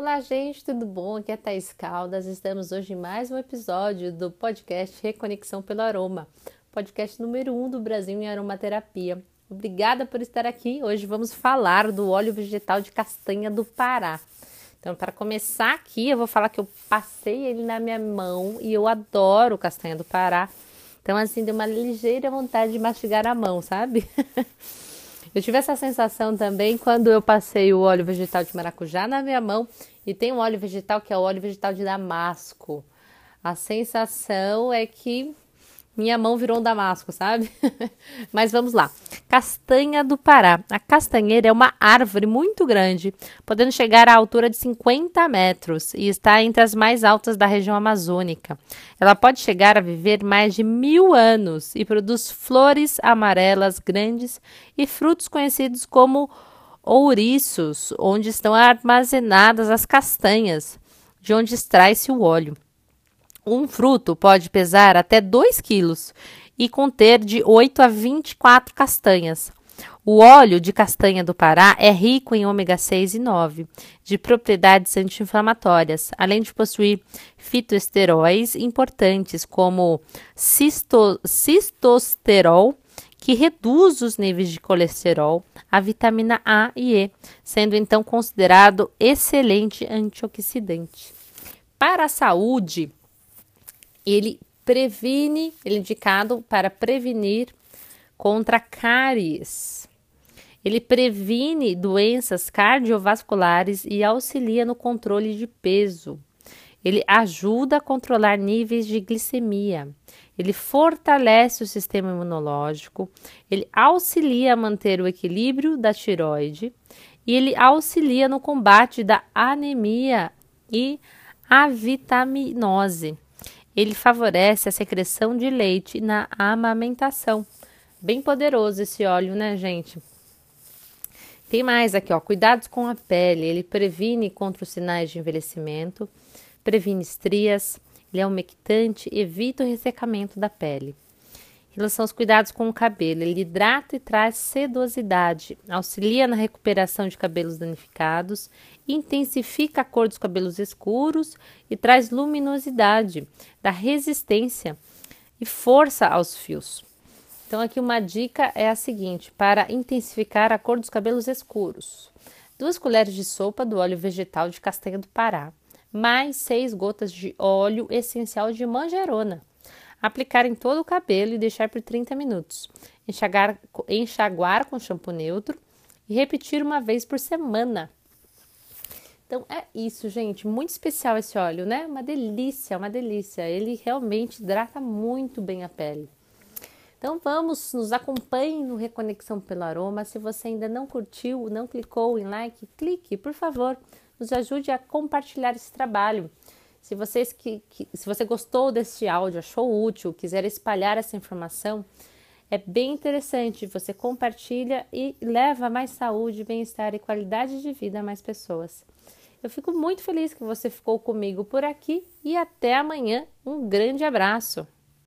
Olá, gente, tudo bom? Aqui é Thais Caldas. Estamos hoje em mais um episódio do podcast Reconexão pelo Aroma, podcast número 1 um do Brasil em aromaterapia. Obrigada por estar aqui. Hoje vamos falar do óleo vegetal de castanha do Pará. Então, para começar aqui, eu vou falar que eu passei ele na minha mão e eu adoro castanha do Pará. Então, assim, deu uma ligeira vontade de mastigar a mão, sabe? Eu tive essa sensação também quando eu passei o óleo vegetal de maracujá na minha mão e tem um óleo vegetal que é o óleo vegetal de damasco. A sensação é que minha mão virou um damasco, sabe? Mas vamos lá. Castanha do Pará. A castanheira é uma árvore muito grande, podendo chegar à altura de 50 metros e está entre as mais altas da região amazônica. Ela pode chegar a viver mais de mil anos e produz flores amarelas grandes e frutos conhecidos como ouriços, onde estão armazenadas as castanhas, de onde extrai-se o óleo. Um fruto pode pesar até 2 quilos e conter de 8 a 24 castanhas. O óleo de castanha do Pará é rico em ômega 6 e 9, de propriedades anti-inflamatórias, além de possuir fitoesteróis importantes como cisto, cistosterol, que reduz os níveis de colesterol, a vitamina A e E, sendo então considerado excelente antioxidante. Para a saúde, ele previne, ele é indicado para prevenir contra cáries. Ele previne doenças cardiovasculares e auxilia no controle de peso. Ele ajuda a controlar níveis de glicemia. Ele fortalece o sistema imunológico. Ele auxilia a manter o equilíbrio da tiroide. E ele auxilia no combate da anemia e a vitaminose ele favorece a secreção de leite na amamentação. Bem poderoso esse óleo, né, gente? Tem mais aqui, ó, cuidados com a pele. Ele previne contra os sinais de envelhecimento, previne estrias, ele é umectante, evita o ressecamento da pele. Em relação aos cuidados com o cabelo, ele hidrata e traz sedosidade, auxilia na recuperação de cabelos danificados, intensifica a cor dos cabelos escuros e traz luminosidade, dá resistência e força aos fios. Então, aqui uma dica é a seguinte: para intensificar a cor dos cabelos escuros, duas colheres de sopa do óleo vegetal de castanha do Pará, mais seis gotas de óleo essencial de manjerona aplicar em todo o cabelo e deixar por 30 minutos. Enxagar, enxaguar com shampoo neutro e repetir uma vez por semana. Então é isso, gente. Muito especial esse óleo, né? Uma delícia, uma delícia. Ele realmente hidrata muito bem a pele. Então vamos, nos acompanhe no Reconexão pelo Aroma. Se você ainda não curtiu, não clicou em like, clique, por favor. Nos ajude a compartilhar esse trabalho. Se, vocês que, que, se você gostou deste áudio, achou útil, quiser espalhar essa informação, é bem interessante. Você compartilha e leva mais saúde, bem-estar e qualidade de vida a mais pessoas. Eu fico muito feliz que você ficou comigo por aqui e até amanhã. Um grande abraço!